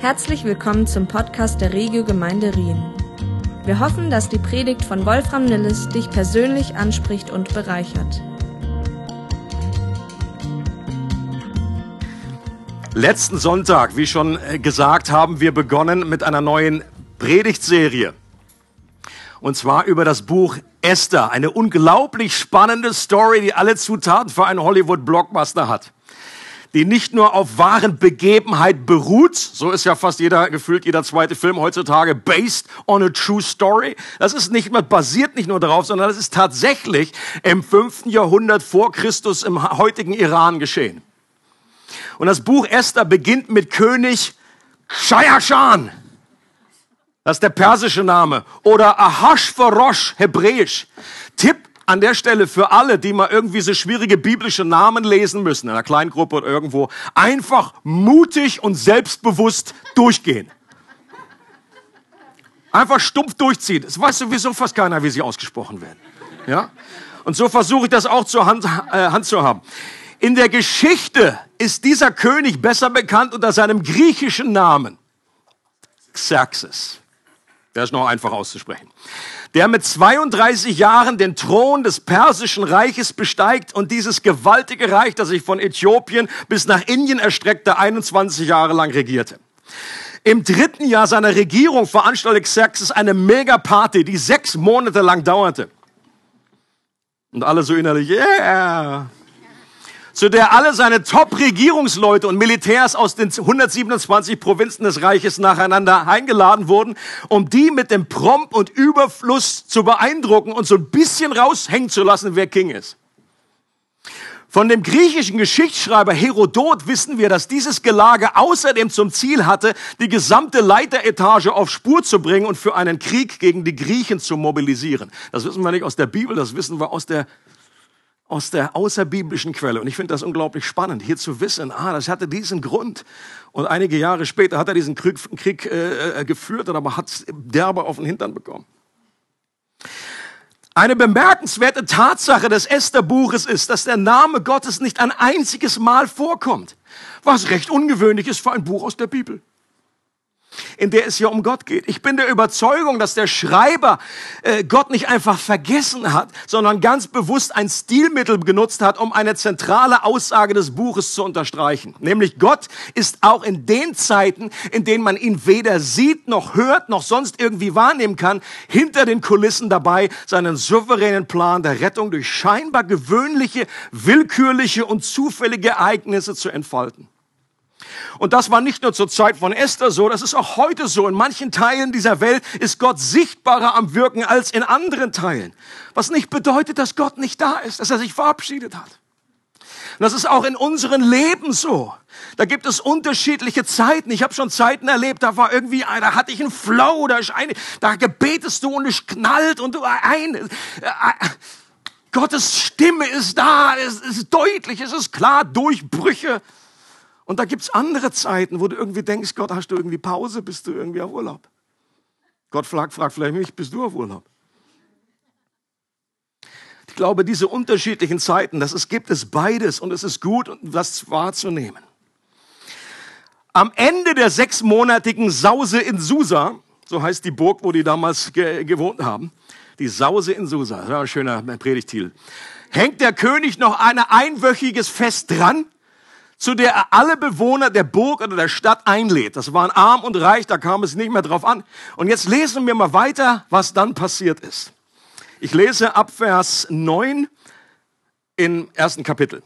Herzlich willkommen zum Podcast der Regio Gemeinde Rien. Wir hoffen, dass die Predigt von Wolfram Nilles dich persönlich anspricht und bereichert. Letzten Sonntag, wie schon äh, gesagt, haben wir begonnen mit einer neuen Predigtserie. Und zwar über das Buch Esther. Eine unglaublich spannende Story, die alle Zutaten für einen Hollywood-Blockbuster hat die nicht nur auf wahren Begebenheit beruht, so ist ja fast jeder, gefühlt jeder zweite Film heutzutage, based on a true story. Das ist nicht mehr, basiert nicht nur darauf, sondern das ist tatsächlich im fünften Jahrhundert vor Christus im heutigen Iran geschehen. Und das Buch Esther beginnt mit König Shayashan. Das ist der persische Name. Oder Ahashverosh, hebräisch. Tipp an der Stelle für alle, die mal irgendwie so schwierige biblische Namen lesen müssen, in einer Kleingruppe oder irgendwo, einfach mutig und selbstbewusst durchgehen. Einfach stumpf durchziehen. Das weiß sowieso fast keiner, wie sie ausgesprochen werden. Ja? Und so versuche ich das auch zur Hand, äh, Hand zu haben. In der Geschichte ist dieser König besser bekannt unter seinem griechischen Namen. Xerxes. Der ist noch einfach auszusprechen der mit 32 Jahren den Thron des persischen Reiches besteigt und dieses gewaltige Reich, das sich von Äthiopien bis nach Indien erstreckte, 21 Jahre lang regierte. Im dritten Jahr seiner Regierung veranstaltete Xerxes eine Megaparty, die sechs Monate lang dauerte. Und alle so innerlich, yeah, zu der alle seine Top-Regierungsleute und Militärs aus den 127 Provinzen des Reiches nacheinander eingeladen wurden, um die mit dem Prompt und Überfluss zu beeindrucken und so ein bisschen raushängen zu lassen, wer King ist. Von dem griechischen Geschichtsschreiber Herodot wissen wir, dass dieses Gelage außerdem zum Ziel hatte, die gesamte Leiteretage auf Spur zu bringen und für einen Krieg gegen die Griechen zu mobilisieren. Das wissen wir nicht aus der Bibel, das wissen wir aus der aus der außerbiblischen Quelle. Und ich finde das unglaublich spannend, hier zu wissen, ah, das hatte diesen Grund. Und einige Jahre später hat er diesen Krieg, Krieg äh, äh geführt, aber hat derbe auf den Hintern bekommen. Eine bemerkenswerte Tatsache des Esther-Buches ist, dass der Name Gottes nicht ein einziges Mal vorkommt, was recht ungewöhnlich ist für ein Buch aus der Bibel in der es ja um Gott geht. Ich bin der Überzeugung, dass der Schreiber äh, Gott nicht einfach vergessen hat, sondern ganz bewusst ein Stilmittel genutzt hat, um eine zentrale Aussage des Buches zu unterstreichen. Nämlich Gott ist auch in den Zeiten, in denen man ihn weder sieht noch hört noch sonst irgendwie wahrnehmen kann, hinter den Kulissen dabei, seinen souveränen Plan der Rettung durch scheinbar gewöhnliche, willkürliche und zufällige Ereignisse zu entfalten. Und das war nicht nur zur Zeit von Esther so, das ist auch heute so. In manchen Teilen dieser Welt ist Gott sichtbarer am Wirken als in anderen Teilen. Was nicht bedeutet, dass Gott nicht da ist, dass er sich verabschiedet hat. Und das ist auch in unserem Leben so. Da gibt es unterschiedliche Zeiten. Ich habe schon Zeiten erlebt, da war irgendwie, da hatte ich einen Flow, da, ist eine, da gebetest du und es knallt und du ein. Äh, äh, Gottes Stimme ist da, es ist deutlich, es ist klar, Durchbrüche. Und da gibt's andere Zeiten, wo du irgendwie denkst, Gott, hast du irgendwie Pause, bist du irgendwie auf Urlaub? Gott fragt, fragt vielleicht mich, bist du auf Urlaub? Ich glaube, diese unterschiedlichen Zeiten, das ist, gibt es beides und es ist gut, das wahrzunehmen. Am Ende der sechsmonatigen Sause in Susa, so heißt die Burg, wo die damals ge gewohnt haben, die Sause in Susa, das war ein schöner Predigtitel, hängt der König noch ein einwöchiges Fest dran zu der er alle Bewohner der Burg oder der Stadt einlädt. Das waren arm und reich, da kam es nicht mehr drauf an. Und jetzt lesen wir mal weiter, was dann passiert ist. Ich lese ab Vers 9 im ersten Kapitel.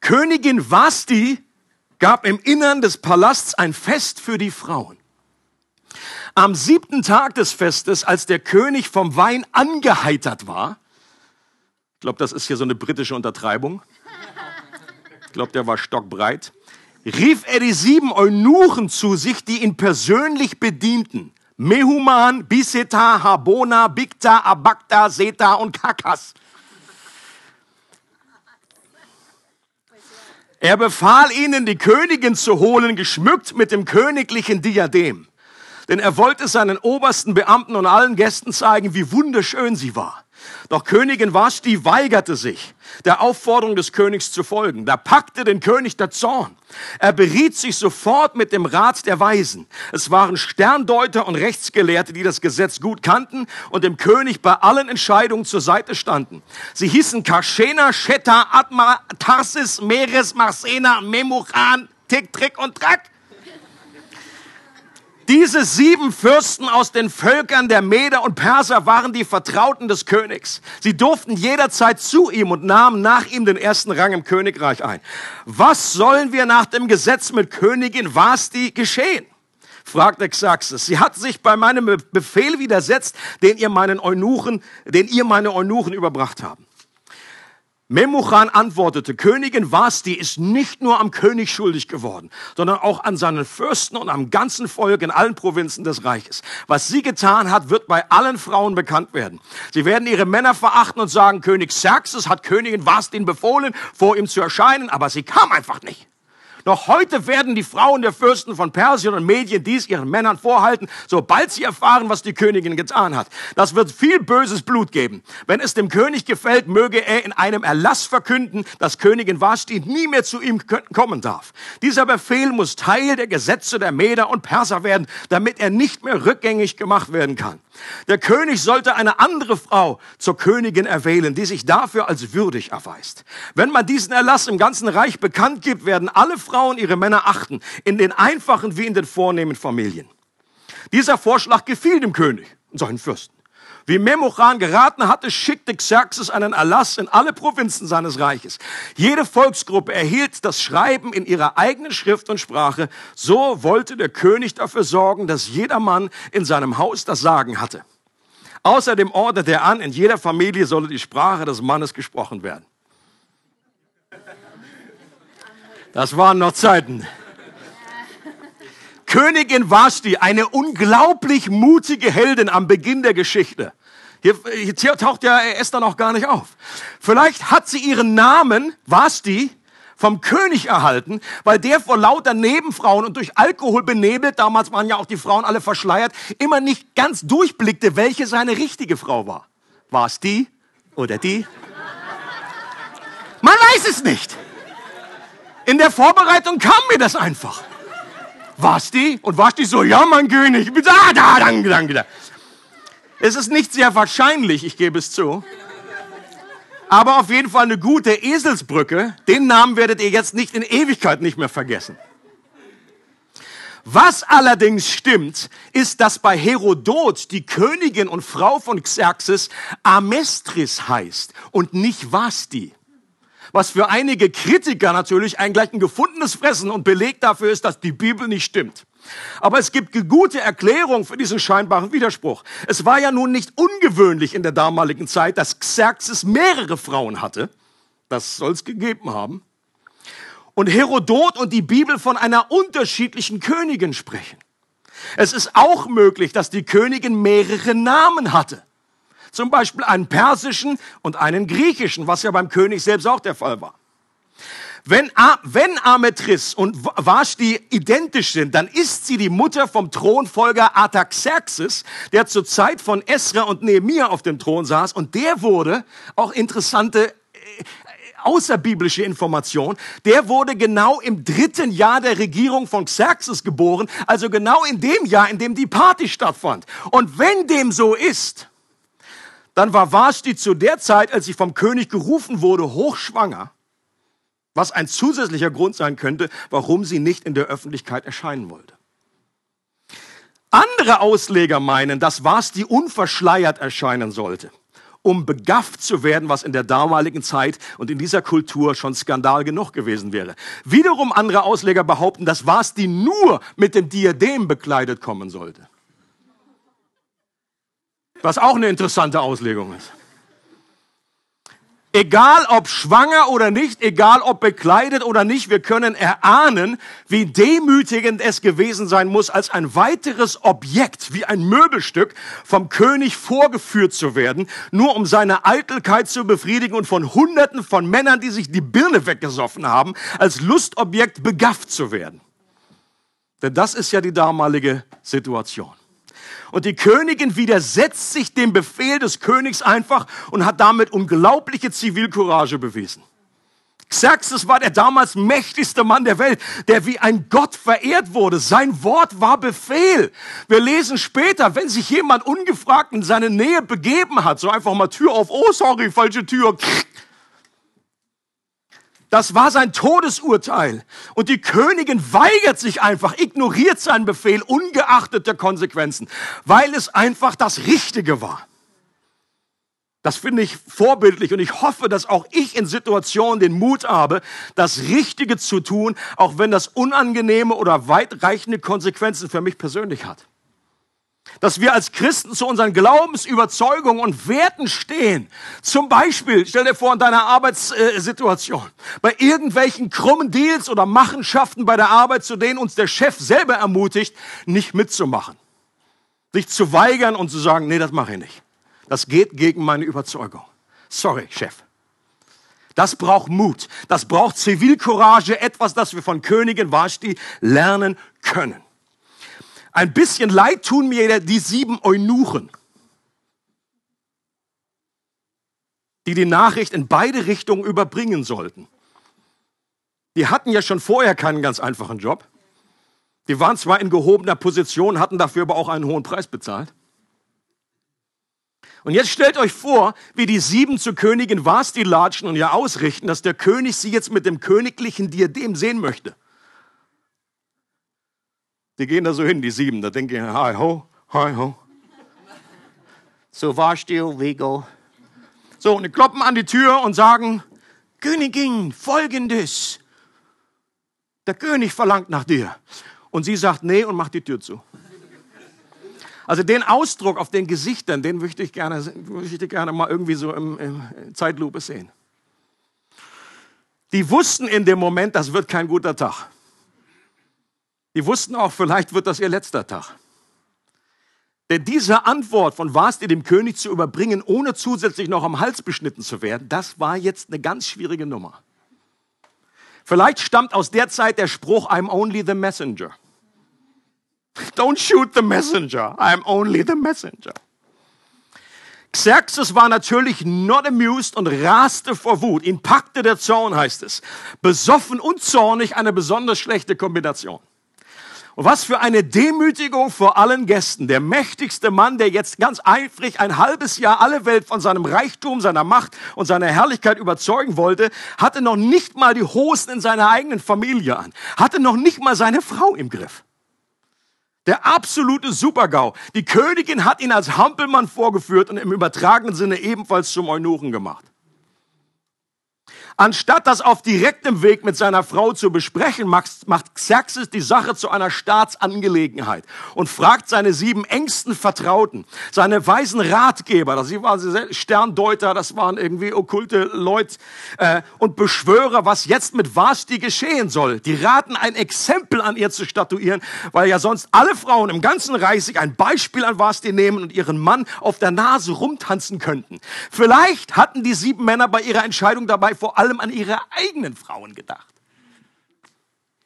Königin Vasti gab im Innern des Palasts ein Fest für die Frauen. Am siebten Tag des Festes, als der König vom Wein angeheitert war, ich glaube, das ist hier so eine britische Untertreibung, glaube, der war stockbreit, rief er die sieben Eunuchen zu sich, die ihn persönlich bedienten. Mehuman, Biseta, Habona, Bikta, Abakta, Seta und Kakas. Er befahl ihnen, die Königin zu holen, geschmückt mit dem königlichen Diadem. Denn er wollte seinen obersten Beamten und allen Gästen zeigen, wie wunderschön sie war. Doch Königin Vashti weigerte sich, der Aufforderung des Königs zu folgen. Da packte den König der Zorn. Er beriet sich sofort mit dem Rat der Weisen. Es waren Sterndeuter und Rechtsgelehrte, die das Gesetz gut kannten und dem König bei allen Entscheidungen zur Seite standen. Sie hießen Karshena, Shetta, Atma, Tarsis, Meres, Marsena, Memuchan, Tick, Trick und Track. Diese sieben Fürsten aus den Völkern der Meder und Perser waren die Vertrauten des Königs. Sie durften jederzeit zu ihm und nahmen nach ihm den ersten Rang im Königreich ein. Was sollen wir nach dem Gesetz mit Königin Vasti geschehen? fragte Xerxes. Sie hat sich bei meinem Befehl widersetzt, den ihr meinen Eunuchen, den ihr meine Eunuchen überbracht haben. Memuchan antwortete, Königin Vasti ist nicht nur am König schuldig geworden, sondern auch an seinen Fürsten und am ganzen Volk in allen Provinzen des Reiches. Was sie getan hat, wird bei allen Frauen bekannt werden. Sie werden ihre Männer verachten und sagen, König Xerxes hat Königin Vasti befohlen, vor ihm zu erscheinen, aber sie kam einfach nicht. Noch heute werden die Frauen der Fürsten von Persien und Medien dies ihren Männern vorhalten, sobald sie erfahren, was die Königin getan hat. Das wird viel böses Blut geben. Wenn es dem König gefällt, möge er in einem Erlass verkünden, dass Königin Vashti nie mehr zu ihm kommen darf. Dieser Befehl muss Teil der Gesetze der Meder und Perser werden, damit er nicht mehr rückgängig gemacht werden kann. Der König sollte eine andere Frau zur Königin erwählen, die sich dafür als würdig erweist. Wenn man diesen Erlass im ganzen Reich bekannt gibt, werden alle Frauen ihre Männer achten, in den einfachen wie in den vornehmen Familien. Dieser Vorschlag gefiel dem König und seinen Fürsten. Wie Memochan geraten hatte, schickte Xerxes einen Erlass in alle Provinzen seines Reiches. Jede Volksgruppe erhielt das Schreiben in ihrer eigenen Schrift und Sprache. So wollte der König dafür sorgen, dass jeder Mann in seinem Haus das Sagen hatte. Außerdem ordnete er an, in jeder Familie solle die Sprache des Mannes gesprochen werden. Das waren noch Zeiten. Königin Vashti, eine unglaublich mutige Heldin am Beginn der Geschichte. Hier, hier taucht ja Esther noch gar nicht auf. Vielleicht hat sie ihren Namen, Vashti, vom König erhalten, weil der vor lauter Nebenfrauen und durch Alkohol benebelt, damals waren ja auch die Frauen alle verschleiert, immer nicht ganz durchblickte, welche seine richtige Frau war. War es die oder die? Man weiß es nicht. In der Vorbereitung kam mir das einfach. Die? Und die so, ja, mein König. Ah, da, danke, danke. Es ist nicht sehr wahrscheinlich, ich gebe es zu. Aber auf jeden Fall eine gute Eselsbrücke. Den Namen werdet ihr jetzt nicht in Ewigkeit nicht mehr vergessen. Was allerdings stimmt, ist, dass bei Herodot die Königin und Frau von Xerxes Amestris heißt und nicht Vasti was für einige Kritiker natürlich ein gleich ein gefundenes Fressen und Beleg dafür ist, dass die Bibel nicht stimmt. Aber es gibt gute Erklärung für diesen scheinbaren Widerspruch. Es war ja nun nicht ungewöhnlich in der damaligen Zeit, dass Xerxes mehrere Frauen hatte. Das soll es gegeben haben. Und Herodot und die Bibel von einer unterschiedlichen Königin sprechen. Es ist auch möglich, dass die Königin mehrere Namen hatte. Zum Beispiel einen persischen und einen griechischen, was ja beim König selbst auch der Fall war. Wenn, wenn Ametris und Vashti identisch sind, dann ist sie die Mutter vom Thronfolger Artaxerxes, der zur Zeit von Esra und Nehemiah auf dem Thron saß. Und der wurde, auch interessante äh, außerbiblische Information, der wurde genau im dritten Jahr der Regierung von Xerxes geboren, also genau in dem Jahr, in dem die Party stattfand. Und wenn dem so ist, dann war Vashti zu der Zeit, als sie vom König gerufen wurde, hochschwanger, was ein zusätzlicher Grund sein könnte, warum sie nicht in der Öffentlichkeit erscheinen wollte. Andere Ausleger meinen, dass Vashti unverschleiert erscheinen sollte, um begafft zu werden, was in der damaligen Zeit und in dieser Kultur schon Skandal genug gewesen wäre. Wiederum andere Ausleger behaupten, dass Vashti nur mit dem Diadem bekleidet kommen sollte. Was auch eine interessante Auslegung ist. Egal ob schwanger oder nicht, egal ob bekleidet oder nicht, wir können erahnen, wie demütigend es gewesen sein muss, als ein weiteres Objekt, wie ein Möbelstück, vom König vorgeführt zu werden, nur um seine Eitelkeit zu befriedigen und von Hunderten von Männern, die sich die Birne weggesoffen haben, als Lustobjekt begafft zu werden. Denn das ist ja die damalige Situation. Und die Königin widersetzt sich dem Befehl des Königs einfach und hat damit unglaubliche Zivilcourage bewiesen. Xerxes war der damals mächtigste Mann der Welt, der wie ein Gott verehrt wurde. Sein Wort war Befehl. Wir lesen später, wenn sich jemand ungefragt in seine Nähe begeben hat, so einfach mal Tür auf, oh sorry, falsche Tür. Das war sein Todesurteil. Und die Königin weigert sich einfach, ignoriert seinen Befehl, ungeachtet der Konsequenzen, weil es einfach das Richtige war. Das finde ich vorbildlich und ich hoffe, dass auch ich in Situationen den Mut habe, das Richtige zu tun, auch wenn das unangenehme oder weitreichende Konsequenzen für mich persönlich hat. Dass wir als Christen zu unseren Glaubensüberzeugungen und Werten stehen. Zum Beispiel, stell dir vor, in deiner Arbeitssituation, bei irgendwelchen krummen Deals oder Machenschaften bei der Arbeit, zu denen uns der Chef selber ermutigt, nicht mitzumachen. Sich zu weigern und zu sagen, nee, das mache ich nicht. Das geht gegen meine Überzeugung. Sorry, Chef. Das braucht Mut. Das braucht Zivilcourage. Etwas, das wir von Königin Vashti lernen können. Ein bisschen leid tun mir die sieben Eunuchen, die die Nachricht in beide Richtungen überbringen sollten. Die hatten ja schon vorher keinen ganz einfachen Job. Die waren zwar in gehobener Position, hatten dafür aber auch einen hohen Preis bezahlt. Und jetzt stellt euch vor, wie die sieben zur Königin Vasti latschen und ihr ausrichten, dass der König sie jetzt mit dem königlichen Diadem sehen möchte. Die gehen da so hin, die sieben, da denken, hi ho, hi ho. So Vashti, Vigo. So, und die kloppen an die Tür und sagen, Königin, folgendes. Der König verlangt nach dir. Und sie sagt, nee, und macht die Tür zu. Also den Ausdruck auf den Gesichtern, den möchte ich gerne, möchte ich gerne mal irgendwie so im, im Zeitlupe sehen. Die wussten in dem Moment, das wird kein guter Tag. Die wussten auch, vielleicht wird das ihr letzter Tag. Denn diese Antwort von Vasti dem König zu überbringen, ohne zusätzlich noch am Hals beschnitten zu werden, das war jetzt eine ganz schwierige Nummer. Vielleicht stammt aus der Zeit der Spruch, I'm only the messenger. Don't shoot the messenger. I'm only the messenger. Xerxes war natürlich not amused und raste vor Wut. Ihn packte der Zorn, heißt es. Besoffen und zornig, eine besonders schlechte Kombination. Und was für eine Demütigung vor allen Gästen. Der mächtigste Mann, der jetzt ganz eifrig ein halbes Jahr alle Welt von seinem Reichtum, seiner Macht und seiner Herrlichkeit überzeugen wollte, hatte noch nicht mal die Hosen in seiner eigenen Familie an, hatte noch nicht mal seine Frau im Griff. Der absolute Supergau. Die Königin hat ihn als Hampelmann vorgeführt und im übertragenen Sinne ebenfalls zum Eunuchen gemacht. Anstatt das auf direktem Weg mit seiner Frau zu besprechen, macht Xerxes die Sache zu einer Staatsangelegenheit und fragt seine sieben engsten Vertrauten, seine weisen Ratgeber, das waren Sterndeuter, das waren irgendwie okkulte Leute äh, und Beschwörer, was jetzt mit Vasti geschehen soll. Die raten, ein Exempel an ihr zu statuieren, weil ja sonst alle Frauen im ganzen Reich sich ein Beispiel an Vasti nehmen und ihren Mann auf der Nase rumtanzen könnten. Vielleicht hatten die sieben Männer bei ihrer Entscheidung dabei vor allem allem an ihre eigenen Frauen gedacht.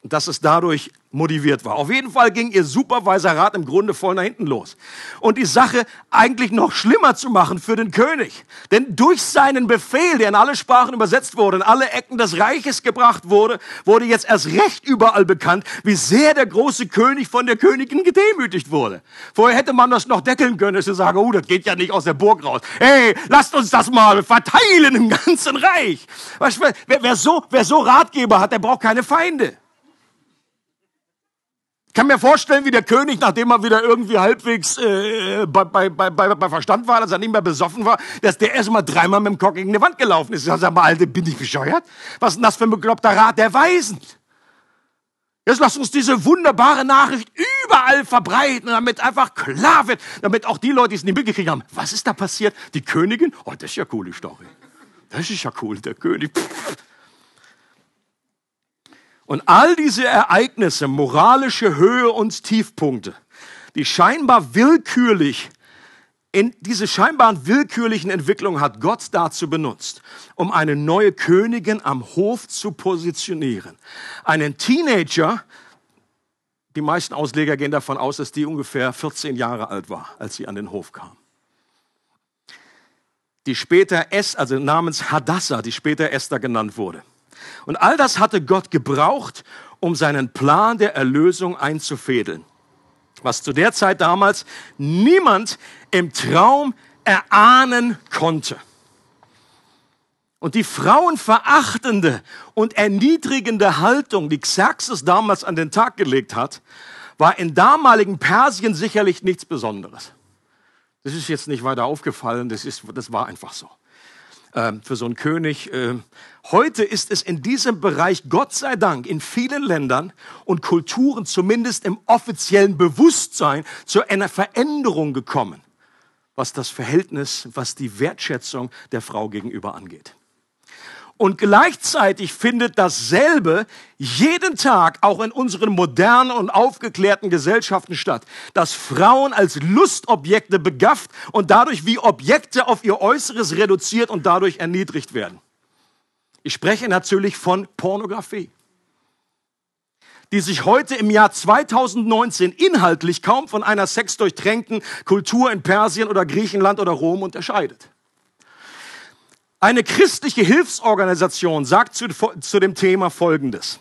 Und dass es dadurch motiviert war. Auf jeden Fall ging ihr Supervisorrat im Grunde voll nach hinten los. Und die Sache eigentlich noch schlimmer zu machen für den König. Denn durch seinen Befehl, der in alle Sprachen übersetzt wurde, in alle Ecken des Reiches gebracht wurde, wurde jetzt erst recht überall bekannt, wie sehr der große König von der Königin gedemütigt wurde. Vorher hätte man das noch deckeln können, sie sagen, oh, das geht ja nicht aus der Burg raus. Hey, lasst uns das mal verteilen im ganzen Reich. Wer, wer, so, wer so Ratgeber hat, der braucht keine Feinde. Ich kann mir vorstellen, wie der König, nachdem er wieder irgendwie halbwegs äh, bei, bei, bei, bei Verstand war, dass er nicht mehr besoffen war, dass der erst mal dreimal mit dem Kopf gegen die Wand gelaufen ist. Sag mal, Alter, bin ich bescheuert? Was ist denn das für ein bekloppter Rat der Weisen? Jetzt lass uns diese wunderbare Nachricht überall verbreiten, damit einfach klar wird, damit auch die Leute, die es nicht mitgekriegt haben, was ist da passiert? Die Königin? Oh, das ist ja coole Story. Das ist ja cool, der König. Pff. Und all diese Ereignisse, moralische Höhe und Tiefpunkte, die scheinbar willkürlich in diese scheinbaren willkürlichen Entwicklungen hat Gott dazu benutzt, um eine neue Königin am Hof zu positionieren. Einen Teenager, die meisten Ausleger gehen davon aus, dass die ungefähr 14 Jahre alt war, als sie an den Hof kam. Die später Es, also namens Hadassah, die später Esther genannt wurde. Und all das hatte Gott gebraucht, um seinen Plan der Erlösung einzufädeln. Was zu der Zeit damals niemand im Traum erahnen konnte. Und die frauenverachtende und erniedrigende Haltung, die Xerxes damals an den Tag gelegt hat, war in damaligen Persien sicherlich nichts Besonderes. Das ist jetzt nicht weiter aufgefallen, das, ist, das war einfach so. Ähm, für so einen König. Äh, heute ist es in diesem Bereich, Gott sei Dank, in vielen Ländern und Kulturen, zumindest im offiziellen Bewusstsein, zu einer Veränderung gekommen, was das Verhältnis, was die Wertschätzung der Frau gegenüber angeht. Und gleichzeitig findet dasselbe jeden Tag auch in unseren modernen und aufgeklärten Gesellschaften statt, dass Frauen als Lustobjekte begafft und dadurch wie Objekte auf ihr Äußeres reduziert und dadurch erniedrigt werden. Ich spreche natürlich von Pornografie, die sich heute im Jahr 2019 inhaltlich kaum von einer sexdurchtränkten Kultur in Persien oder Griechenland oder Rom unterscheidet. Eine christliche Hilfsorganisation sagt zu, zu, dem Thema Folgendes.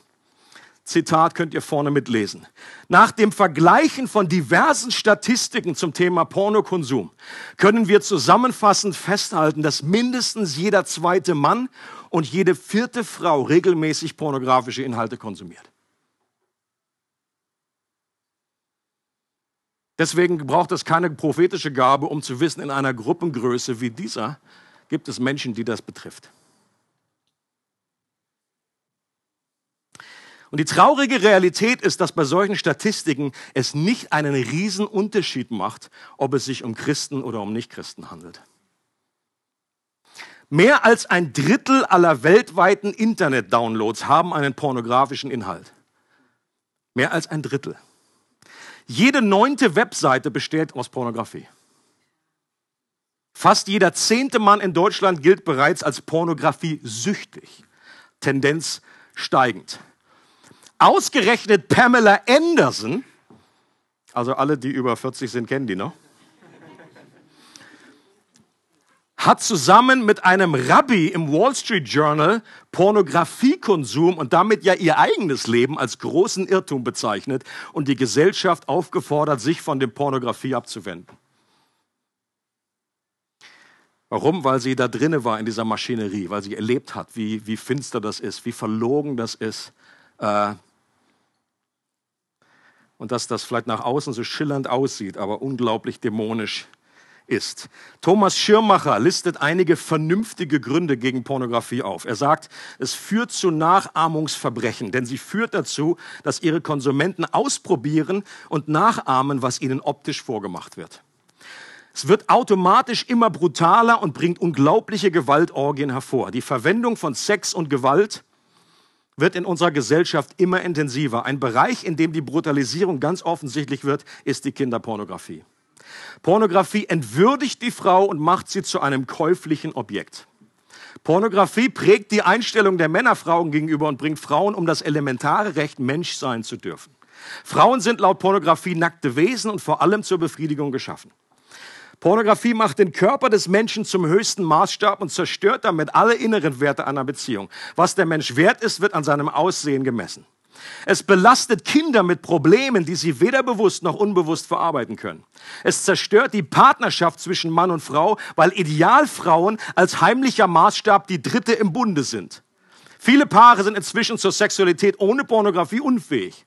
Zitat könnt ihr vorne mitlesen. Nach dem Vergleichen von diversen Statistiken zum Thema Pornokonsum können wir zusammenfassend festhalten, dass mindestens jeder zweite Mann und jede vierte Frau regelmäßig pornografische Inhalte konsumiert. Deswegen braucht es keine prophetische Gabe, um zu wissen, in einer Gruppengröße wie dieser gibt es Menschen, die das betrifft. Und die traurige Realität ist, dass bei solchen Statistiken es nicht einen riesen Unterschied macht, ob es sich um Christen oder um Nichtchristen handelt. Mehr als ein Drittel aller weltweiten Internet-Downloads haben einen pornografischen Inhalt. Mehr als ein Drittel. Jede neunte Webseite besteht aus Pornografie. Fast jeder zehnte Mann in Deutschland gilt bereits als Pornografie süchtig. Tendenz steigend. Ausgerechnet Pamela Anderson, also alle, die über 40 sind, kennen die noch, hat zusammen mit einem Rabbi im Wall Street Journal Pornografiekonsum und damit ja ihr eigenes Leben als großen Irrtum bezeichnet und die Gesellschaft aufgefordert, sich von der Pornografie abzuwenden. Warum? Weil sie da drinne war in dieser Maschinerie, weil sie erlebt hat, wie, wie finster das ist, wie verlogen das ist. Äh, und dass das vielleicht nach außen so schillernd aussieht, aber unglaublich dämonisch ist. Thomas Schirmacher listet einige vernünftige Gründe gegen Pornografie auf. Er sagt, es führt zu Nachahmungsverbrechen, denn sie führt dazu, dass ihre Konsumenten ausprobieren und nachahmen, was ihnen optisch vorgemacht wird. Es wird automatisch immer brutaler und bringt unglaubliche Gewaltorgien hervor. Die Verwendung von Sex und Gewalt wird in unserer Gesellschaft immer intensiver. Ein Bereich, in dem die Brutalisierung ganz offensichtlich wird, ist die Kinderpornografie. Pornografie entwürdigt die Frau und macht sie zu einem käuflichen Objekt. Pornografie prägt die Einstellung der Männer Frauen gegenüber und bringt Frauen um das elementare Recht, Mensch sein zu dürfen. Frauen sind laut Pornografie nackte Wesen und vor allem zur Befriedigung geschaffen. Pornografie macht den Körper des Menschen zum höchsten Maßstab und zerstört damit alle inneren Werte einer Beziehung. Was der Mensch wert ist, wird an seinem Aussehen gemessen. Es belastet Kinder mit Problemen, die sie weder bewusst noch unbewusst verarbeiten können. Es zerstört die Partnerschaft zwischen Mann und Frau, weil Idealfrauen als heimlicher Maßstab die Dritte im Bunde sind. Viele Paare sind inzwischen zur Sexualität ohne Pornografie unfähig.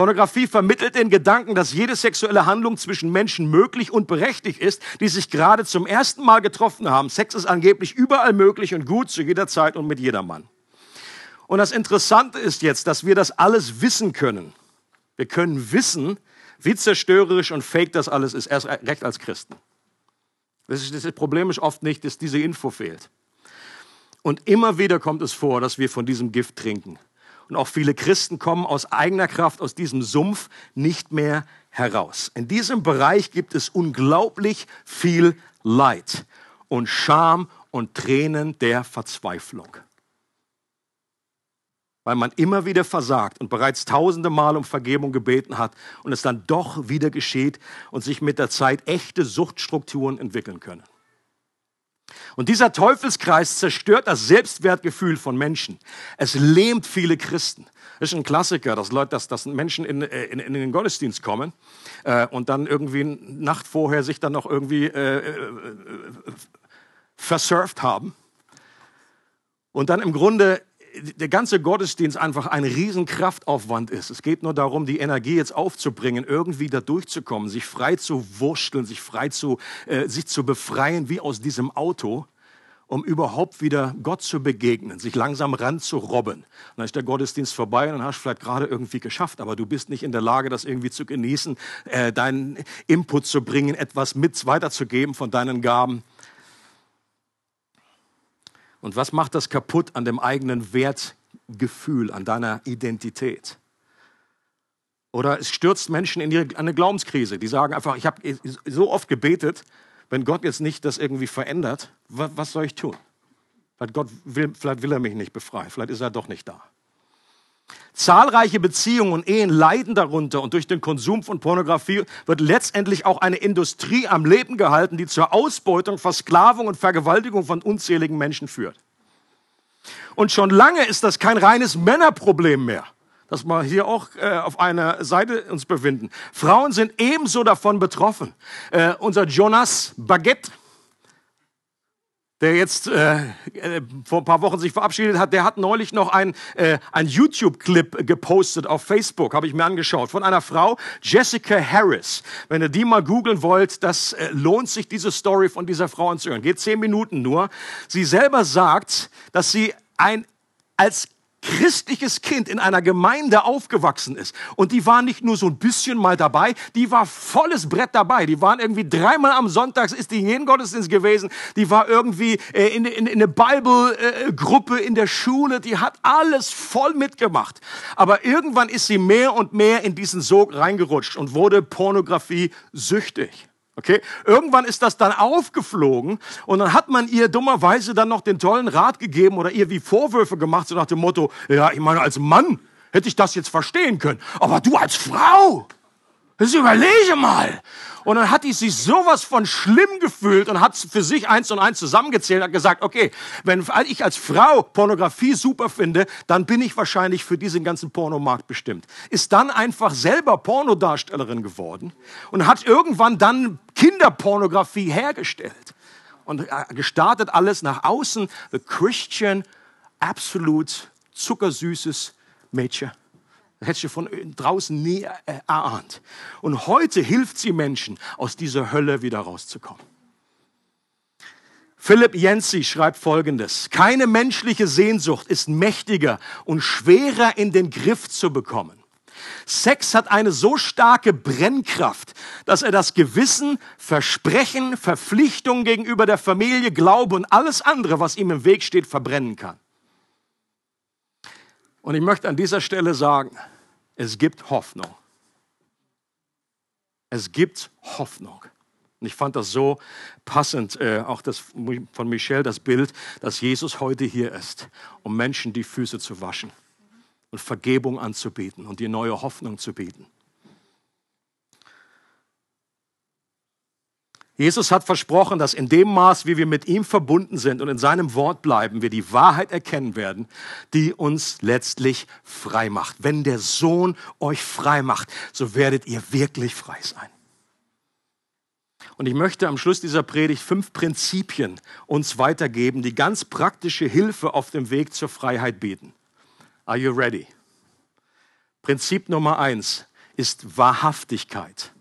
Pornografie vermittelt den Gedanken, dass jede sexuelle Handlung zwischen Menschen möglich und berechtigt ist, die sich gerade zum ersten Mal getroffen haben. Sex ist angeblich überall möglich und gut zu jeder Zeit und mit jedermann. Und das Interessante ist jetzt, dass wir das alles wissen können. Wir können wissen, wie zerstörerisch und fake das alles ist, erst recht als Christen. Das, ist, das Problem ist oft nicht, dass diese Info fehlt. Und immer wieder kommt es vor, dass wir von diesem Gift trinken und auch viele Christen kommen aus eigener Kraft aus diesem Sumpf nicht mehr heraus. In diesem Bereich gibt es unglaublich viel Leid und Scham und Tränen der Verzweiflung. weil man immer wieder versagt und bereits tausende Mal um Vergebung gebeten hat und es dann doch wieder geschieht und sich mit der Zeit echte Suchtstrukturen entwickeln können. Und dieser Teufelskreis zerstört das Selbstwertgefühl von Menschen. Es lähmt viele Christen. Das ist ein Klassiker, dass Leute, dass, dass Menschen in, äh, in, in den Gottesdienst kommen äh, und dann irgendwie Nacht vorher sich dann noch irgendwie äh, äh, versurft haben und dann im Grunde der ganze Gottesdienst einfach ein Riesenkraftaufwand ist. Es geht nur darum, die Energie jetzt aufzubringen, irgendwie da durchzukommen, sich frei zu wursteln, sich frei zu, äh, sich zu befreien wie aus diesem Auto, um überhaupt wieder Gott zu begegnen, sich langsam ranzurobben. Und dann ist der Gottesdienst vorbei und dann hast du vielleicht gerade irgendwie geschafft, aber du bist nicht in der Lage, das irgendwie zu genießen, äh, deinen Input zu bringen, etwas mit weiterzugeben von deinen Gaben. Und was macht das kaputt an dem eigenen Wertgefühl, an deiner Identität? Oder es stürzt Menschen in eine Glaubenskrise. Die sagen einfach, ich habe so oft gebetet, wenn Gott jetzt nicht das irgendwie verändert, was soll ich tun? Vielleicht, Gott will, vielleicht will er mich nicht befreien, vielleicht ist er doch nicht da. Zahlreiche Beziehungen und Ehen leiden darunter und durch den Konsum von Pornografie wird letztendlich auch eine Industrie am Leben gehalten, die zur Ausbeutung, Versklavung und Vergewaltigung von unzähligen Menschen führt. Und schon lange ist das kein reines Männerproblem mehr, dass wir hier auch äh, auf einer Seite uns befinden. Frauen sind ebenso davon betroffen. Äh, unser Jonas Baguette, der jetzt äh, äh, vor ein paar Wochen sich verabschiedet hat, der hat neulich noch ein, äh, ein YouTube-Clip gepostet auf Facebook, habe ich mir angeschaut, von einer Frau, Jessica Harris. Wenn ihr die mal googeln wollt, das äh, lohnt sich, diese Story von dieser Frau anzuhören. Geht zehn Minuten nur. Sie selber sagt, dass sie ein als christliches Kind in einer Gemeinde aufgewachsen ist. Und die war nicht nur so ein bisschen mal dabei, die war volles Brett dabei. Die waren irgendwie dreimal am Sonntag, ist die in jedem Gottesdienst gewesen. Die war irgendwie äh, in, in, in eine Bible-Gruppe in der Schule. Die hat alles voll mitgemacht. Aber irgendwann ist sie mehr und mehr in diesen Sog reingerutscht und wurde Pornografie süchtig. Okay? Irgendwann ist das dann aufgeflogen und dann hat man ihr dummerweise dann noch den tollen Rat gegeben oder ihr wie Vorwürfe gemacht, so nach dem Motto, ja, ich meine, als Mann hätte ich das jetzt verstehen können, aber du als Frau, das überlege mal. Und dann hat die sich sowas von schlimm gefühlt und hat für sich eins und eins zusammengezählt und hat gesagt, okay, wenn ich als Frau Pornografie super finde, dann bin ich wahrscheinlich für diesen ganzen Pornomarkt bestimmt. Ist dann einfach selber Pornodarstellerin geworden und hat irgendwann dann Kinderpornografie hergestellt und äh, gestartet alles nach außen. The Christian, absolut zuckersüßes Mädchen. Hättest du von draußen nie erahnt. Und heute hilft sie Menschen, aus dieser Hölle wieder rauszukommen. Philipp Jensi schreibt Folgendes. Keine menschliche Sehnsucht ist mächtiger und schwerer in den Griff zu bekommen. Sex hat eine so starke Brennkraft, dass er das Gewissen, Versprechen, Verpflichtungen gegenüber der Familie, Glaube und alles andere, was ihm im Weg steht, verbrennen kann. Und ich möchte an dieser Stelle sagen, es gibt Hoffnung. Es gibt Hoffnung. Und ich fand das so passend, äh, auch das von Michel, das Bild, dass Jesus heute hier ist, um Menschen die Füße zu waschen und Vergebung anzubieten und die neue Hoffnung zu bieten. Jesus hat versprochen, dass in dem Maß, wie wir mit ihm verbunden sind und in seinem Wort bleiben, wir die Wahrheit erkennen werden, die uns letztlich frei macht. Wenn der Sohn euch frei macht, so werdet ihr wirklich frei sein. Und ich möchte am Schluss dieser Predigt fünf Prinzipien uns weitergeben, die ganz praktische Hilfe auf dem Weg zur Freiheit bieten. Are you ready? Prinzip Nummer eins ist Wahrhaftigkeit.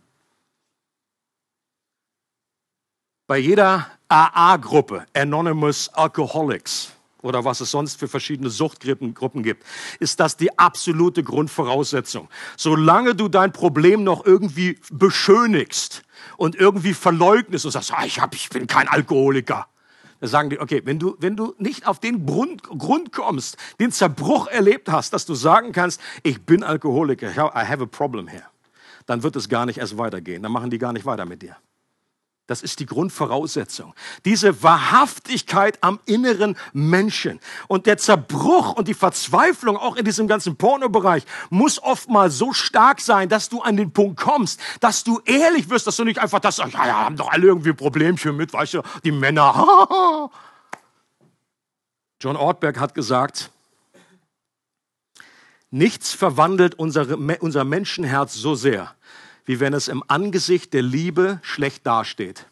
Bei jeder AA-Gruppe, Anonymous Alcoholics oder was es sonst für verschiedene Suchtgruppen gibt, ist das die absolute Grundvoraussetzung. Solange du dein Problem noch irgendwie beschönigst und irgendwie verleugnest und sagst, ah, ich, hab, ich bin kein Alkoholiker, dann sagen die, okay, wenn du, wenn du nicht auf den Grund, Grund kommst, den Zerbruch erlebt hast, dass du sagen kannst, ich bin Alkoholiker, I have a problem here, dann wird es gar nicht erst weitergehen. Dann machen die gar nicht weiter mit dir. Das ist die Grundvoraussetzung. Diese Wahrhaftigkeit am inneren Menschen. Und der Zerbruch und die Verzweiflung auch in diesem ganzen Pornobereich muss oftmals so stark sein, dass du an den Punkt kommst, dass du ehrlich wirst, dass du nicht einfach das ja, ja, haben doch alle irgendwie Problemchen mit, weißt du, die Männer. John Ortberg hat gesagt, nichts verwandelt unsere, unser Menschenherz so sehr, wie wenn es im Angesicht der Liebe schlecht dasteht.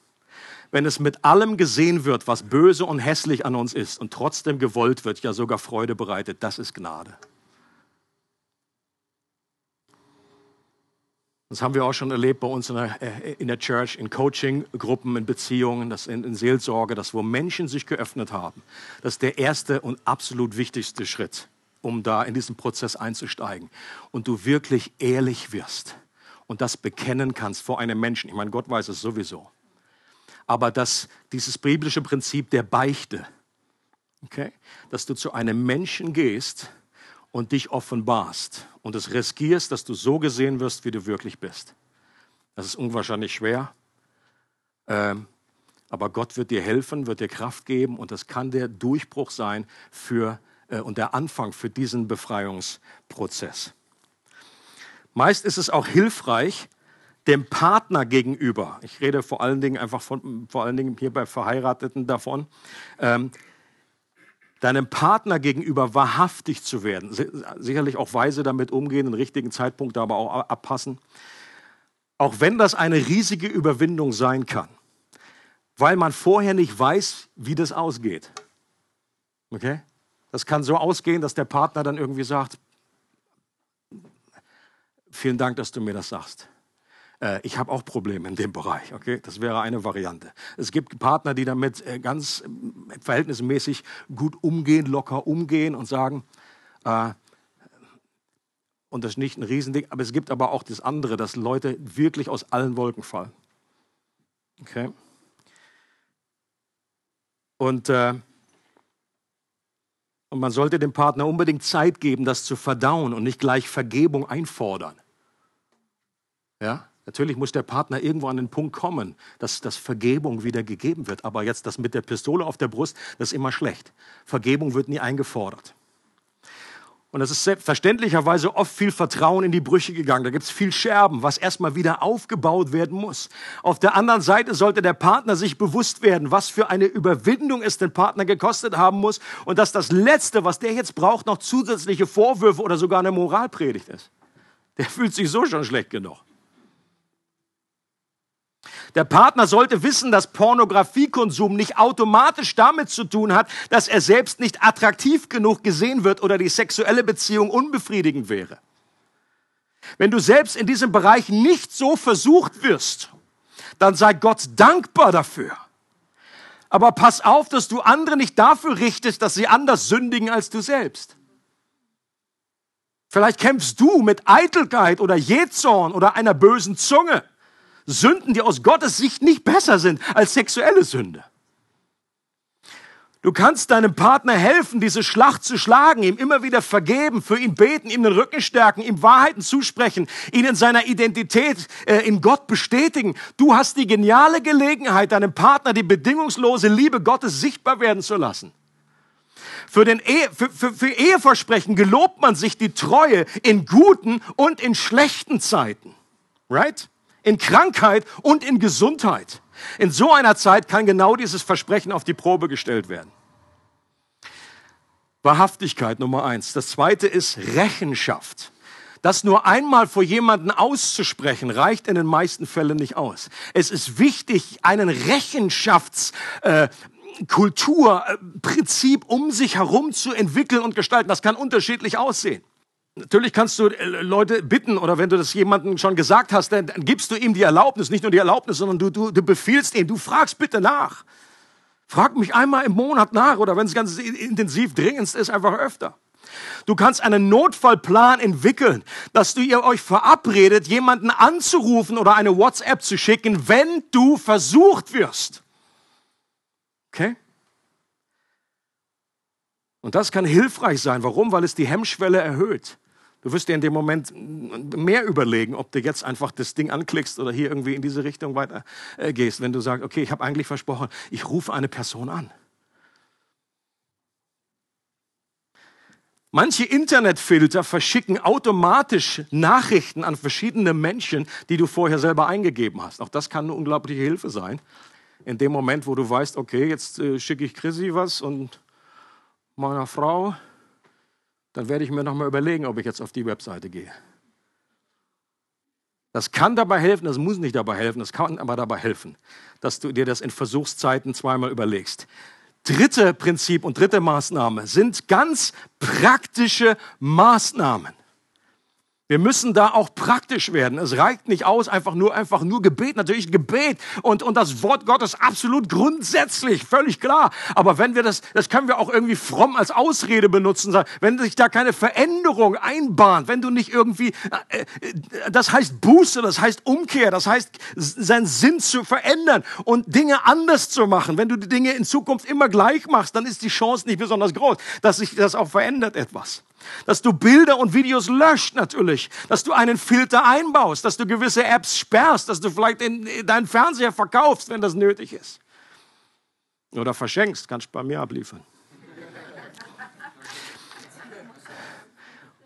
Wenn es mit allem gesehen wird, was böse und hässlich an uns ist und trotzdem gewollt wird, ja sogar Freude bereitet, das ist Gnade. Das haben wir auch schon erlebt bei uns in der, äh, in der Church, in Coaching-Gruppen, in Beziehungen, das in, in Seelsorge, dass wo Menschen sich geöffnet haben. Das ist der erste und absolut wichtigste Schritt, um da in diesen Prozess einzusteigen. Und du wirklich ehrlich wirst und das bekennen kannst vor einem Menschen. Ich meine, Gott weiß es sowieso. Aber dass dieses biblische Prinzip der Beichte, okay, dass du zu einem Menschen gehst und dich offenbarst und es riskierst, dass du so gesehen wirst, wie du wirklich bist. Das ist unwahrscheinlich schwer. Ähm, aber Gott wird dir helfen, wird dir Kraft geben und das kann der Durchbruch sein für, äh, und der Anfang für diesen Befreiungsprozess. Meist ist es auch hilfreich, dem Partner gegenüber, ich rede vor allen Dingen einfach von, vor allen Dingen hier bei Verheirateten davon, ähm, deinem Partner gegenüber wahrhaftig zu werden. Sicherlich auch weise damit umgehen, den richtigen Zeitpunkt aber auch abpassen. Auch wenn das eine riesige Überwindung sein kann, weil man vorher nicht weiß, wie das ausgeht. Okay? Das kann so ausgehen, dass der Partner dann irgendwie sagt, vielen Dank, dass du mir das sagst. Äh, ich habe auch Probleme in dem Bereich, okay? Das wäre eine Variante. Es gibt Partner, die damit äh, ganz äh, verhältnismäßig gut umgehen, locker umgehen und sagen, und das ist nicht ein Riesending, aber es gibt aber auch das andere, dass Leute wirklich aus allen Wolken fallen. Okay? Und, äh, und man sollte dem Partner unbedingt Zeit geben, das zu verdauen und nicht gleich Vergebung einfordern. Ja? Natürlich muss der Partner irgendwo an den Punkt kommen, dass, dass Vergebung wieder gegeben wird. Aber jetzt das mit der Pistole auf der Brust, das ist immer schlecht. Vergebung wird nie eingefordert. Und es ist verständlicherweise oft viel Vertrauen in die Brüche gegangen. Da gibt es viel Scherben, was erstmal wieder aufgebaut werden muss. Auf der anderen Seite sollte der Partner sich bewusst werden, was für eine Überwindung es den Partner gekostet haben muss und dass das Letzte, was der jetzt braucht, noch zusätzliche Vorwürfe oder sogar eine Moralpredigt ist. Der fühlt sich so schon schlecht genug. Der Partner sollte wissen, dass Pornografiekonsum nicht automatisch damit zu tun hat, dass er selbst nicht attraktiv genug gesehen wird oder die sexuelle Beziehung unbefriedigend wäre. Wenn du selbst in diesem Bereich nicht so versucht wirst, dann sei Gott dankbar dafür. Aber pass auf, dass du andere nicht dafür richtest, dass sie anders sündigen als du selbst. Vielleicht kämpfst du mit Eitelkeit oder Jezorn oder einer bösen Zunge. Sünden, die aus Gottes Sicht nicht besser sind als sexuelle Sünde. Du kannst deinem Partner helfen, diese Schlacht zu schlagen, ihm immer wieder vergeben, für ihn beten, ihm den Rücken stärken, ihm Wahrheiten zusprechen, ihn in seiner Identität äh, in Gott bestätigen. Du hast die geniale Gelegenheit, deinem Partner die bedingungslose Liebe Gottes sichtbar werden zu lassen. Für, den Ehe, für, für, für Eheversprechen gelobt man sich die Treue in guten und in schlechten Zeiten. Right? In Krankheit und in Gesundheit. In so einer Zeit kann genau dieses Versprechen auf die Probe gestellt werden. Wahrhaftigkeit Nummer eins. Das zweite ist Rechenschaft. Das nur einmal vor jemanden auszusprechen, reicht in den meisten Fällen nicht aus. Es ist wichtig, einen Rechenschaftskultur, äh, Prinzip um sich herum zu entwickeln und gestalten. Das kann unterschiedlich aussehen. Natürlich kannst du äh, Leute bitten oder wenn du das jemandem schon gesagt hast, dann, dann gibst du ihm die Erlaubnis, nicht nur die Erlaubnis, sondern du, du, du befiehlst ihm, du fragst bitte nach. Frag mich einmal im Monat nach oder wenn es ganz intensiv dringendst ist, einfach öfter. Du kannst einen Notfallplan entwickeln, dass du ihr euch verabredet, jemanden anzurufen oder eine WhatsApp zu schicken, wenn du versucht wirst. Okay? Und das kann hilfreich sein. Warum? Weil es die Hemmschwelle erhöht Du wirst dir in dem Moment mehr überlegen, ob du jetzt einfach das Ding anklickst oder hier irgendwie in diese Richtung weiter äh, gehst, wenn du sagst, okay, ich habe eigentlich versprochen, ich rufe eine Person an. Manche Internetfilter verschicken automatisch Nachrichten an verschiedene Menschen, die du vorher selber eingegeben hast. Auch das kann eine unglaubliche Hilfe sein. In dem Moment, wo du weißt, okay, jetzt äh, schicke ich Chrissy was und meiner Frau dann werde ich mir nochmal überlegen, ob ich jetzt auf die Webseite gehe. Das kann dabei helfen, das muss nicht dabei helfen, das kann aber dabei helfen, dass du dir das in Versuchszeiten zweimal überlegst. Dritte Prinzip und dritte Maßnahme sind ganz praktische Maßnahmen. Wir müssen da auch praktisch werden. Es reicht nicht aus, einfach nur, einfach nur Gebet. Natürlich Gebet und, und das Wort Gottes absolut grundsätzlich, völlig klar. Aber wenn wir das, das können wir auch irgendwie fromm als Ausrede benutzen. Wenn sich da keine Veränderung einbahnt, wenn du nicht irgendwie, äh, äh, das heißt Buße, das heißt Umkehr, das heißt seinen Sinn zu verändern und Dinge anders zu machen. Wenn du die Dinge in Zukunft immer gleich machst, dann ist die Chance nicht besonders groß, dass sich das auch verändert etwas. Dass du Bilder und Videos löscht natürlich, dass du einen Filter einbaust, dass du gewisse Apps sperrst, dass du vielleicht in, deinen Fernseher verkaufst, wenn das nötig ist. Oder verschenkst, kannst du bei mir abliefern.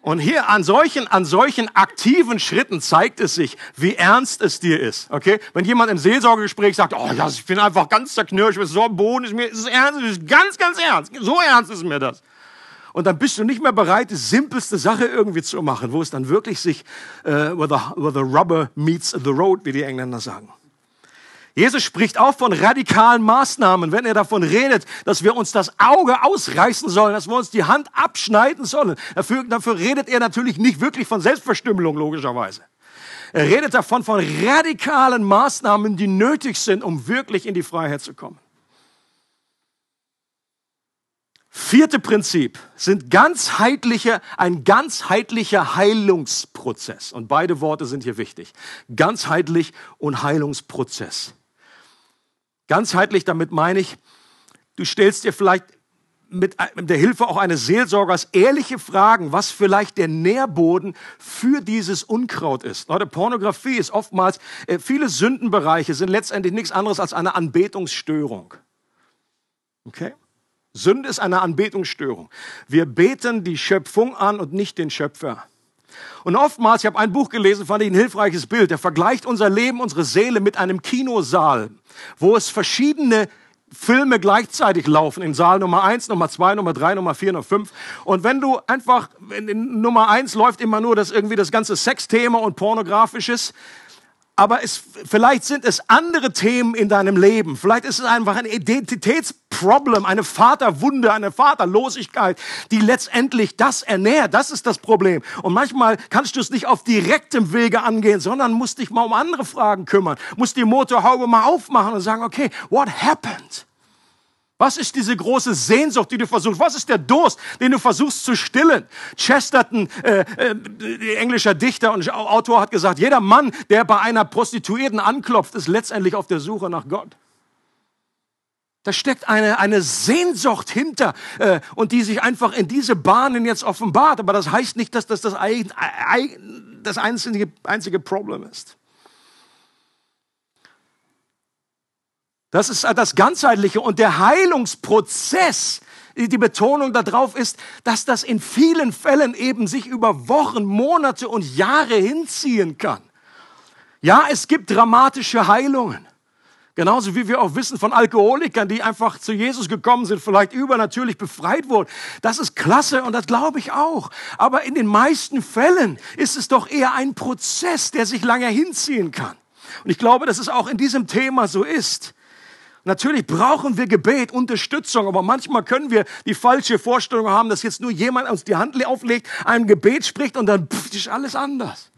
Und hier an solchen, an solchen aktiven Schritten zeigt es sich, wie ernst es dir ist. Okay? Wenn jemand im Seelsorgegespräch sagt, oh ja, ich bin einfach ganz zerknirscht, so am Boden, ist mir, ist ernst, ist ganz, ganz ernst. So ernst ist mir das. Und dann bist du nicht mehr bereit, die simpelste Sache irgendwie zu machen, wo es dann wirklich sich, uh, where, the, where the rubber meets the road, wie die Engländer sagen. Jesus spricht auch von radikalen Maßnahmen, wenn er davon redet, dass wir uns das Auge ausreißen sollen, dass wir uns die Hand abschneiden sollen. Dafür, dafür redet er natürlich nicht wirklich von Selbstverstümmelung, logischerweise. Er redet davon von radikalen Maßnahmen, die nötig sind, um wirklich in die Freiheit zu kommen. Vierte Prinzip sind ganzheitliche, ein ganzheitlicher Heilungsprozess. Und beide Worte sind hier wichtig. Ganzheitlich und Heilungsprozess. Ganzheitlich, damit meine ich, du stellst dir vielleicht mit der Hilfe auch eines Seelsorgers ehrliche Fragen, was vielleicht der Nährboden für dieses Unkraut ist. Leute, Pornografie ist oftmals, äh, viele Sündenbereiche sind letztendlich nichts anderes als eine Anbetungsstörung. Okay? Sünde ist eine Anbetungsstörung. Wir beten die Schöpfung an und nicht den Schöpfer. Und oftmals, ich habe ein Buch gelesen, fand ich ein hilfreiches Bild, der vergleicht unser Leben, unsere Seele mit einem Kinosaal, wo es verschiedene Filme gleichzeitig laufen, in Saal Nummer eins, Nummer zwei, Nummer drei, Nummer vier, Nummer fünf. Und wenn du einfach, in Nummer eins läuft immer nur das irgendwie das ganze Sexthema und pornografisches, aber es, vielleicht sind es andere Themen in deinem Leben. Vielleicht ist es einfach ein Identitätsproblem, eine Vaterwunde, eine Vaterlosigkeit, die letztendlich das ernährt. Das ist das Problem. Und manchmal kannst du es nicht auf direktem Wege angehen, sondern musst dich mal um andere Fragen kümmern. Musst die Motorhaube mal aufmachen und sagen, okay, what happened? Was ist diese große Sehnsucht, die du versuchst? Was ist der Durst, den du versuchst zu stillen? Chesterton, äh, äh, englischer Dichter und Autor, hat gesagt, jeder Mann, der bei einer Prostituierten anklopft, ist letztendlich auf der Suche nach Gott. Da steckt eine, eine Sehnsucht hinter äh, und die sich einfach in diese Bahnen jetzt offenbart. Aber das heißt nicht, dass das das, das einzige, einzige Problem ist. Das ist das Ganzheitliche und der Heilungsprozess. Die Betonung darauf ist, dass das in vielen Fällen eben sich über Wochen, Monate und Jahre hinziehen kann. Ja, es gibt dramatische Heilungen. Genauso wie wir auch wissen von Alkoholikern, die einfach zu Jesus gekommen sind, vielleicht übernatürlich befreit wurden. Das ist klasse und das glaube ich auch. Aber in den meisten Fällen ist es doch eher ein Prozess, der sich lange hinziehen kann. Und ich glaube, dass es auch in diesem Thema so ist. Natürlich brauchen wir Gebet, Unterstützung, aber manchmal können wir die falsche Vorstellung haben, dass jetzt nur jemand uns die Hand auflegt, ein Gebet spricht und dann pff, ist alles anders.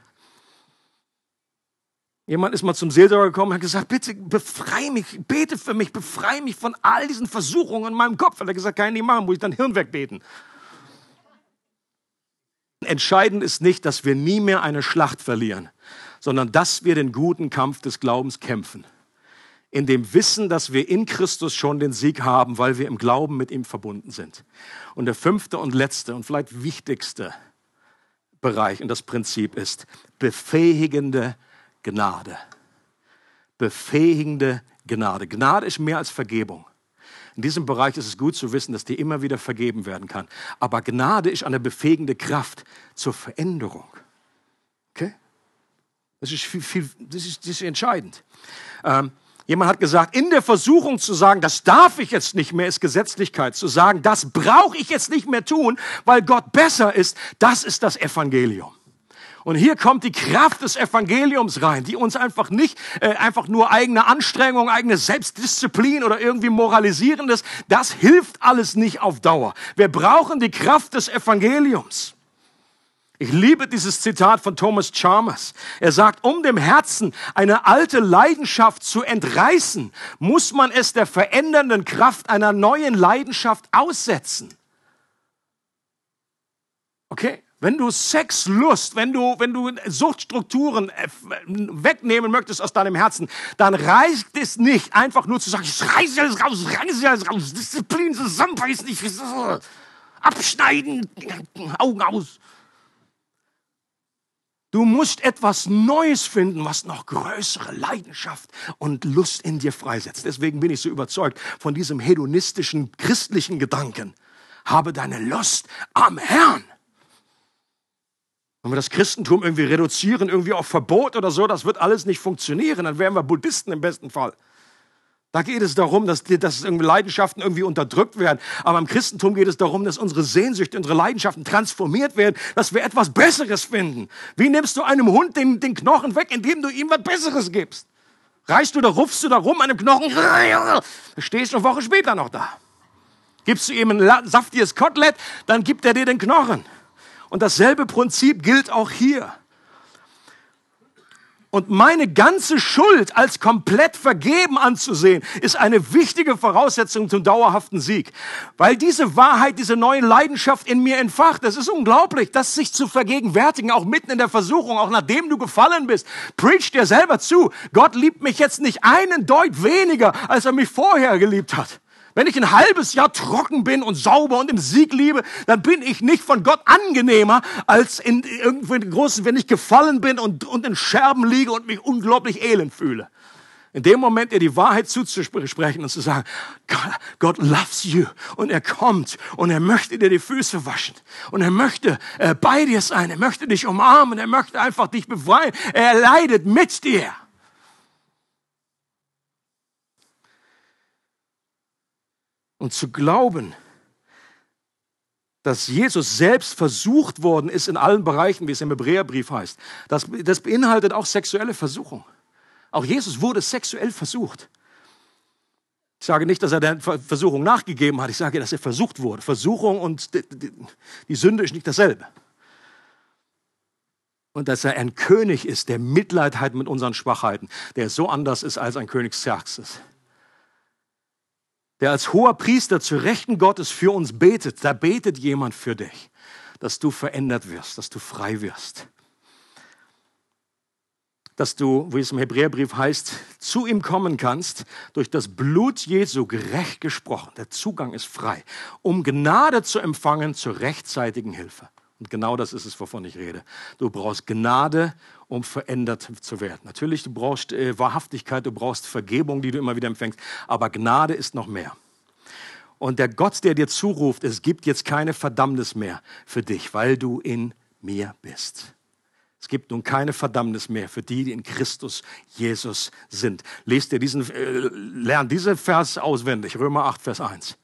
Jemand ist mal zum Seelsorger gekommen und hat gesagt, bitte befreie mich, bete für mich, befreie mich von all diesen Versuchungen in meinem Kopf. Hat er gesagt, kann ich nicht machen, muss ich dann Hirn wegbeten. Entscheidend ist nicht, dass wir nie mehr eine Schlacht verlieren, sondern dass wir den guten Kampf des Glaubens kämpfen in dem Wissen, dass wir in Christus schon den Sieg haben, weil wir im Glauben mit ihm verbunden sind. Und der fünfte und letzte und vielleicht wichtigste Bereich und das Prinzip ist befähigende Gnade. Befähigende Gnade. Gnade ist mehr als Vergebung. In diesem Bereich ist es gut zu wissen, dass dir immer wieder vergeben werden kann. Aber Gnade ist eine befähigende Kraft zur Veränderung. Okay? Das ist, viel, viel, das ist, das ist entscheidend. Ähm, jemand hat gesagt, in der Versuchung zu sagen, das darf ich jetzt nicht mehr, ist Gesetzlichkeit. Zu sagen, das brauche ich jetzt nicht mehr tun, weil Gott besser ist, das ist das Evangelium. Und hier kommt die Kraft des Evangeliums rein, die uns einfach nicht äh, einfach nur eigene Anstrengung, eigene Selbstdisziplin oder irgendwie moralisierendes, das hilft alles nicht auf Dauer. Wir brauchen die Kraft des Evangeliums. Ich liebe dieses Zitat von Thomas Chalmers. Er sagt, um dem Herzen eine alte Leidenschaft zu entreißen, muss man es der verändernden Kraft einer neuen Leidenschaft aussetzen. Okay? Wenn du Sexlust, wenn du, wenn du Suchtstrukturen äh, wegnehmen möchtest aus deinem Herzen, dann reicht es nicht, einfach nur zu sagen, ich reiße alles raus, reiße alles raus, Disziplin zusammenbeißen, ich, abschneiden, Augen aus. Du musst etwas Neues finden, was noch größere Leidenschaft und Lust in dir freisetzt. Deswegen bin ich so überzeugt von diesem hedonistischen christlichen Gedanken. Habe deine Lust am Herrn. Wenn wir das Christentum irgendwie reduzieren, irgendwie auf Verbot oder so, das wird alles nicht funktionieren. Dann wären wir Buddhisten im besten Fall. Da geht es darum, dass, dass irgendwie Leidenschaften irgendwie unterdrückt werden. Aber im Christentum geht es darum, dass unsere Sehnsüchte, unsere Leidenschaften transformiert werden, dass wir etwas Besseres finden. Wie nimmst du einem Hund den, den Knochen weg, indem du ihm was Besseres gibst? Reißt du da, rufst du da rum an dem Knochen, stehst eine Woche später noch da. Gibst du ihm ein saftiges Kotelett, dann gibt er dir den Knochen. Und dasselbe Prinzip gilt auch hier. Und meine ganze Schuld als komplett vergeben anzusehen, ist eine wichtige Voraussetzung zum dauerhaften Sieg. Weil diese Wahrheit, diese neue Leidenschaft in mir entfacht. Das ist unglaublich, das sich zu vergegenwärtigen, auch mitten in der Versuchung, auch nachdem du gefallen bist. Preach dir selber zu. Gott liebt mich jetzt nicht einen Deut weniger, als er mich vorher geliebt hat. Wenn ich ein halbes Jahr trocken bin und sauber und im Sieg liebe, dann bin ich nicht von Gott angenehmer, als in irgendwo großen, wenn ich gefallen bin und, und in Scherben liege und mich unglaublich elend fühle. In dem Moment dir die Wahrheit zuzusprechen und zu sagen, Gott loves you. Und er kommt und er möchte dir die Füße waschen. Und er möchte äh, bei dir sein, er möchte dich umarmen, er möchte einfach dich befreien, er leidet mit dir. Und zu glauben, dass Jesus selbst versucht worden ist in allen Bereichen, wie es im Hebräerbrief heißt, das, das beinhaltet auch sexuelle Versuchung. Auch Jesus wurde sexuell versucht. Ich sage nicht, dass er der Versuchung nachgegeben hat, ich sage, dass er versucht wurde. Versuchung und die, die, die Sünde ist nicht dasselbe. Und dass er ein König ist, der Mitleid hat mit unseren Schwachheiten, der so anders ist als ein König Xerxes der als hoher Priester zu Rechten Gottes für uns betet, da betet jemand für dich, dass du verändert wirst, dass du frei wirst. Dass du, wie es im Hebräerbrief heißt, zu ihm kommen kannst, durch das Blut Jesu gerecht gesprochen. Der Zugang ist frei, um Gnade zu empfangen zur rechtzeitigen Hilfe. Und genau das ist es, wovon ich rede. Du brauchst Gnade, um verändert zu werden. Natürlich, du brauchst äh, Wahrhaftigkeit, du brauchst Vergebung, die du immer wieder empfängst. Aber Gnade ist noch mehr. Und der Gott, der dir zuruft, es gibt jetzt keine Verdammnis mehr für dich, weil du in mir bist. Es gibt nun keine Verdammnis mehr für die, die in Christus Jesus sind. Lest dir diesen, äh, lern diesen Vers auswendig, Römer 8, Vers 1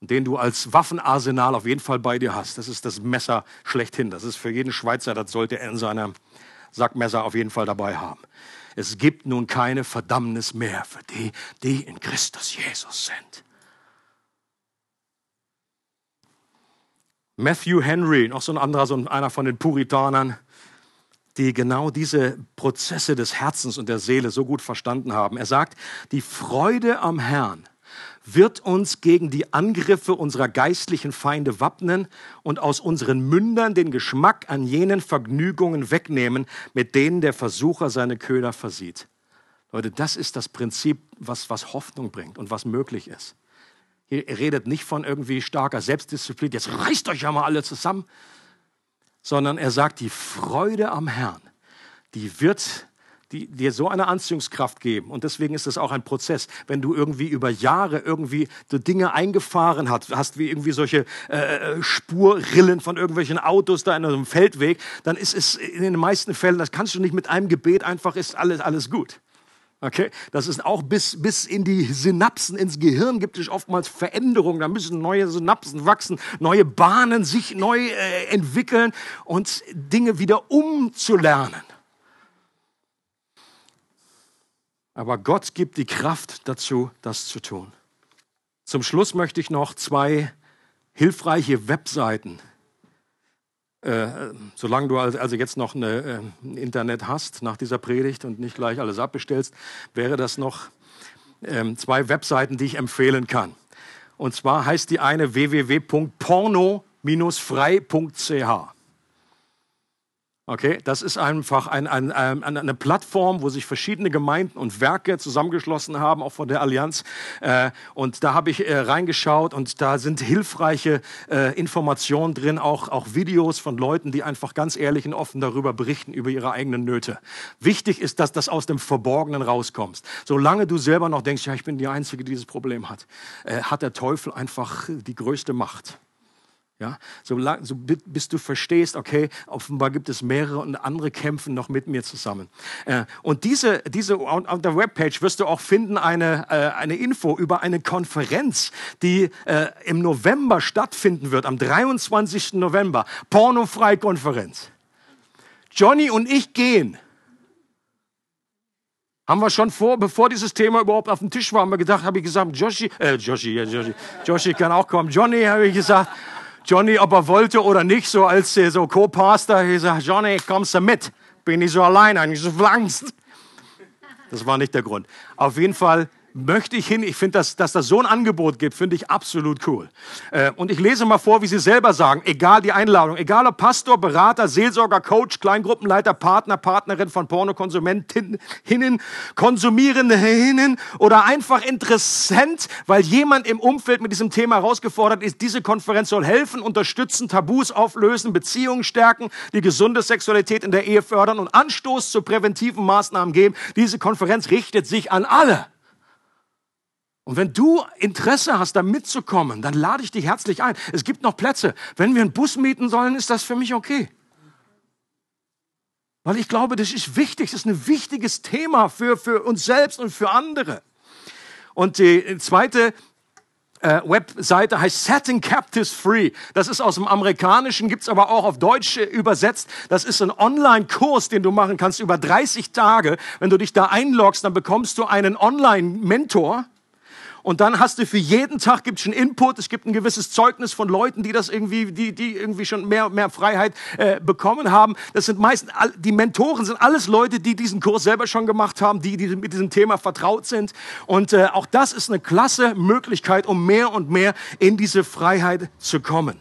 den du als Waffenarsenal auf jeden Fall bei dir hast. Das ist das Messer schlechthin. Das ist für jeden Schweizer, das sollte er in seinem Sackmesser auf jeden Fall dabei haben. Es gibt nun keine Verdammnis mehr für die, die in Christus Jesus sind. Matthew Henry, noch so ein anderer, so einer von den Puritanern, die genau diese Prozesse des Herzens und der Seele so gut verstanden haben. Er sagt, die Freude am Herrn wird uns gegen die Angriffe unserer geistlichen Feinde wappnen und aus unseren Mündern den Geschmack an jenen Vergnügungen wegnehmen, mit denen der Versucher seine Köder versieht. Leute, das ist das Prinzip, was, was Hoffnung bringt und was möglich ist. Ihr redet nicht von irgendwie starker Selbstdisziplin, jetzt reißt euch ja mal alle zusammen, sondern er sagt, die Freude am Herrn, die wird die dir so eine Anziehungskraft geben. Und deswegen ist es auch ein Prozess. Wenn du irgendwie über Jahre irgendwie so Dinge eingefahren hast, hast wie irgendwie solche äh, Spurrillen von irgendwelchen Autos da in einem Feldweg, dann ist es in den meisten Fällen, das kannst du nicht mit einem Gebet einfach, ist alles, alles gut. Okay, das ist auch bis, bis in die Synapsen ins Gehirn gibt es oftmals Veränderungen. Da müssen neue Synapsen wachsen, neue Bahnen sich neu äh, entwickeln und Dinge wieder umzulernen. Aber Gott gibt die Kraft dazu, das zu tun. Zum Schluss möchte ich noch zwei hilfreiche Webseiten äh, solange du also jetzt noch ein äh, Internet hast nach dieser Predigt und nicht gleich alles abbestellst, wäre das noch äh, zwei Webseiten, die ich empfehlen kann. Und zwar heißt die eine www.porno-frei.ch. Okay, das ist einfach ein, ein, ein, eine Plattform, wo sich verschiedene Gemeinden und Werke zusammengeschlossen haben, auch von der Allianz. Äh, und da habe ich äh, reingeschaut und da sind hilfreiche äh, Informationen drin, auch, auch Videos von Leuten, die einfach ganz ehrlich und offen darüber berichten, über ihre eigenen Nöte. Wichtig ist, dass das aus dem Verborgenen rauskommst. Solange du selber noch denkst, ja, ich bin die Einzige, die dieses Problem hat, äh, hat der Teufel einfach die größte Macht. Ja, so, lang, so bis du verstehst, okay, offenbar gibt es mehrere und andere kämpfen noch mit mir zusammen. Äh, und diese, diese auf der Webpage wirst du auch finden eine, äh, eine Info über eine Konferenz, die äh, im November stattfinden wird, am 23. November, Pornofrei-Konferenz. Johnny und ich gehen. Haben wir schon vor, bevor dieses Thema überhaupt auf dem Tisch war, haben wir gedacht, habe ich gesagt, Joshi, äh, Joshi, ja, Joshi, Joshi kann auch kommen. Johnny, habe ich gesagt, Johnny, ob er wollte oder nicht, so als so Co-Pastor, ich gesagt, Johnny, kommst du mit? Bin ich so allein, eigentlich so Angst. Das war nicht der Grund. Auf jeden Fall möchte ich hin. Ich finde, dass, dass das so ein Angebot gibt, finde ich absolut cool. Äh, und ich lese mal vor, wie Sie selber sagen, egal die Einladung, egal ob Pastor, Berater, Seelsorger, Coach, Kleingruppenleiter, Partner, Partnerin von Pornokonsumentinnen, Konsumierenden oder einfach interessant, weil jemand im Umfeld mit diesem Thema herausgefordert ist. Diese Konferenz soll helfen, unterstützen, Tabus auflösen, Beziehungen stärken, die gesunde Sexualität in der Ehe fördern und Anstoß zu präventiven Maßnahmen geben. Diese Konferenz richtet sich an alle. Und wenn du Interesse hast, da mitzukommen, dann lade ich dich herzlich ein. Es gibt noch Plätze. Wenn wir einen Bus mieten sollen, ist das für mich okay. Weil ich glaube, das ist wichtig, das ist ein wichtiges Thema für, für uns selbst und für andere. Und die zweite äh, Webseite heißt Setting Captives Free. Das ist aus dem Amerikanischen, gibt's aber auch auf Deutsch äh, übersetzt. Das ist ein Online-Kurs, den du machen kannst über 30 Tage. Wenn du dich da einloggst, dann bekommst du einen Online-Mentor und dann hast du für jeden Tag gibt's schon Input, es gibt ein gewisses Zeugnis von Leuten, die das irgendwie, die, die irgendwie schon mehr, mehr Freiheit äh, bekommen haben. Das sind meistens, die Mentoren sind alles Leute, die diesen Kurs selber schon gemacht haben, die, die mit diesem Thema vertraut sind. Und äh, auch das ist eine klasse Möglichkeit, um mehr und mehr in diese Freiheit zu kommen.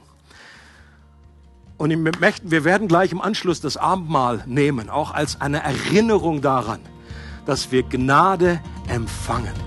Und wir werden gleich im Anschluss das Abendmahl nehmen, auch als eine Erinnerung daran, dass wir Gnade empfangen